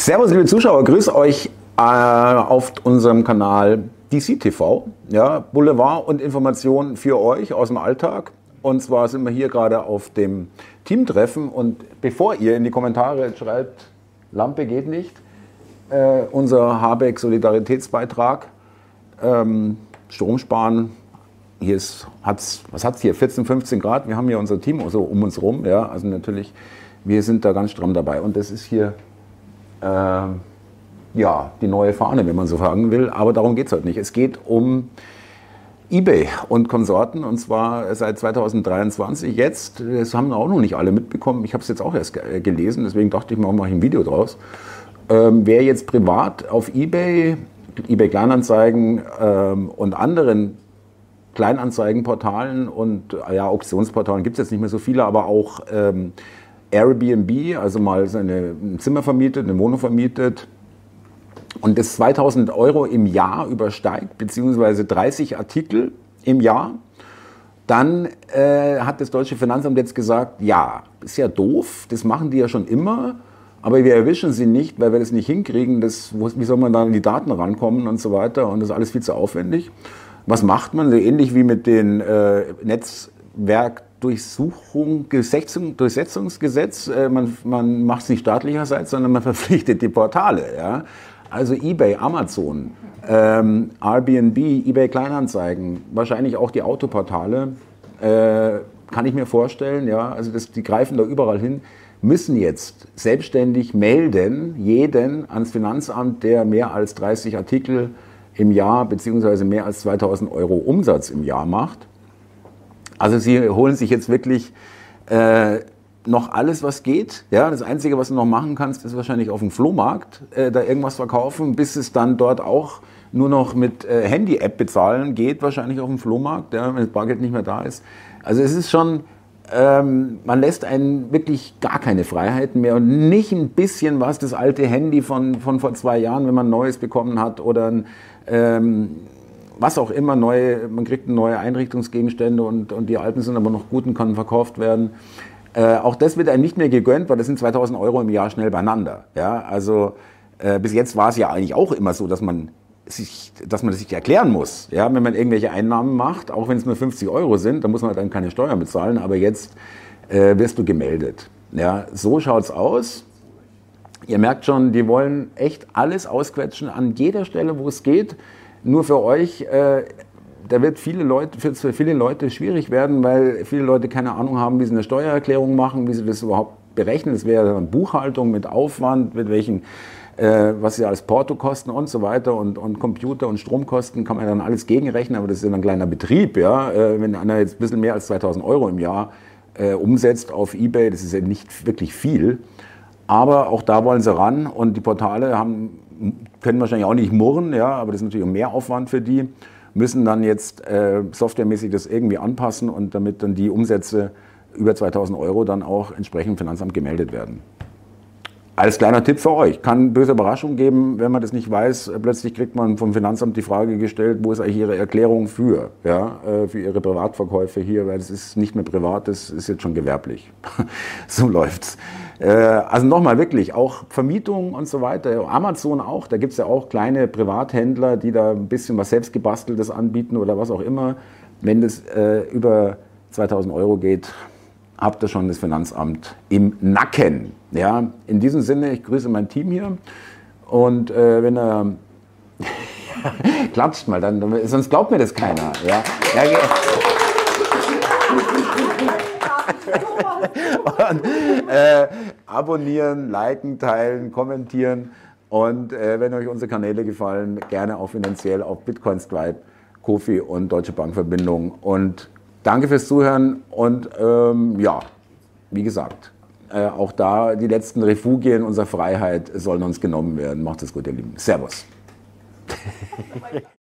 Servus, liebe Zuschauer, grüß euch äh, auf unserem Kanal DC TV. Ja, Boulevard und Informationen für euch aus dem Alltag. Und zwar sind wir hier gerade auf dem Teamtreffen. Und bevor ihr in die Kommentare schreibt, Lampe geht nicht, äh, unser Habeck Solidaritätsbeitrag, ähm, Strom sparen. Hier ist, hat's, was hat es hier? 14, 15 Grad. Wir haben hier unser Team so um uns rum. Ja, also natürlich, wir sind da ganz stramm dabei. Und das ist hier ja, die neue Fahne, wenn man so sagen will. Aber darum geht es heute nicht. Es geht um eBay und Konsorten und zwar seit 2023 jetzt. Das haben auch noch nicht alle mitbekommen. Ich habe es jetzt auch erst gelesen, deswegen dachte ich mir, mache ich ein Video draus. Ähm, wer jetzt privat auf eBay, eBay Kleinanzeigen ähm, und anderen Kleinanzeigenportalen und ja, Auktionsportalen gibt es jetzt nicht mehr so viele, aber auch ähm, Airbnb, also mal seine Zimmer vermietet, eine Wohnung vermietet und das 2000 Euro im Jahr übersteigt, beziehungsweise 30 Artikel im Jahr, dann äh, hat das deutsche Finanzamt jetzt gesagt, ja, ist ja doof, das machen die ja schon immer, aber wir erwischen sie nicht, weil wir das nicht hinkriegen, das, wie soll man da an die Daten rankommen und so weiter und das ist alles viel zu aufwendig. Was macht man? So ähnlich wie mit den äh, Netzwerk Durchsuchung, Durchsetzungsgesetz. Äh, man, man macht es nicht staatlicherseits, sondern man verpflichtet die Portale. Ja? Also eBay, Amazon, ähm, Airbnb, eBay Kleinanzeigen, wahrscheinlich auch die Autoportale, äh, kann ich mir vorstellen. Ja? Also das, die greifen da überall hin, müssen jetzt selbstständig melden, jeden ans Finanzamt, der mehr als 30 Artikel im Jahr bzw. mehr als 2000 Euro Umsatz im Jahr macht. Also sie holen sich jetzt wirklich äh, noch alles, was geht. Ja, das Einzige, was du noch machen kannst, ist wahrscheinlich auf dem Flohmarkt äh, da irgendwas verkaufen, bis es dann dort auch nur noch mit äh, Handy-App bezahlen geht, wahrscheinlich auf dem Flohmarkt, ja, wenn das Bargeld nicht mehr da ist. Also es ist schon, ähm, man lässt einen wirklich gar keine Freiheiten mehr und nicht ein bisschen was, das alte Handy von, von vor zwei Jahren, wenn man ein neues bekommen hat oder ein, ähm, was auch immer, neue, man kriegt neue Einrichtungsgegenstände und, und die alten sind aber noch gut und können verkauft werden. Äh, auch das wird einem nicht mehr gegönnt, weil das sind 2000 Euro im Jahr schnell beieinander. Ja, also äh, bis jetzt war es ja eigentlich auch immer so, dass man sich, dass man sich erklären muss. Ja, wenn man irgendwelche Einnahmen macht, auch wenn es nur 50 Euro sind, dann muss man dann keine Steuern bezahlen, aber jetzt äh, wirst du gemeldet. Ja, so schaut's aus. Ihr merkt schon, die wollen echt alles ausquetschen an jeder Stelle, wo es geht nur für euch, äh, da wird viele Leute, für viele Leute schwierig werden, weil viele Leute keine Ahnung haben, wie sie eine Steuererklärung machen, wie sie das überhaupt berechnen. Das wäre dann Buchhaltung mit Aufwand, mit welchen, äh, was sie als Porto kosten und so weiter und, und Computer und Stromkosten kann man dann alles gegenrechnen, aber das ist ja ein kleiner Betrieb, ja. Äh, wenn einer jetzt ein bisschen mehr als 2000 Euro im Jahr äh, umsetzt auf Ebay, das ist ja nicht wirklich viel. Aber auch da wollen sie ran und die Portale haben können wahrscheinlich auch nicht murren, ja, aber das ist natürlich mehr Aufwand für die, müssen dann jetzt äh, softwaremäßig das irgendwie anpassen und damit dann die Umsätze über 2000 Euro dann auch entsprechend im Finanzamt gemeldet werden. Als kleiner Tipp für euch, kann böse Überraschung geben, wenn man das nicht weiß. Plötzlich kriegt man vom Finanzamt die Frage gestellt, wo ist eigentlich Ihre Erklärung für, ja, äh, für Ihre Privatverkäufe hier, weil es ist nicht mehr privat, das ist jetzt schon gewerblich. so läuft's. Äh, also nochmal wirklich, auch Vermietung und so weiter, Amazon auch, da gibt es ja auch kleine Privathändler, die da ein bisschen was selbstgebasteltes anbieten oder was auch immer. Wenn das äh, über 2000 Euro geht, habt ihr schon das Finanzamt im Nacken. Ja, in diesem Sinne, ich grüße mein Team hier und äh, wenn er klatscht mal, dann, sonst glaubt mir das keiner. Ja, ja und, äh, abonnieren, liken, teilen, kommentieren und äh, wenn euch unsere Kanäle gefallen, gerne auch finanziell auf Bitcoin Stripe, Kofi und Deutsche Bankverbindung. Und danke fürs Zuhören und ähm, ja, wie gesagt, äh, auch da die letzten Refugien unserer Freiheit sollen uns genommen werden. Macht es gut, ihr Lieben. Servus.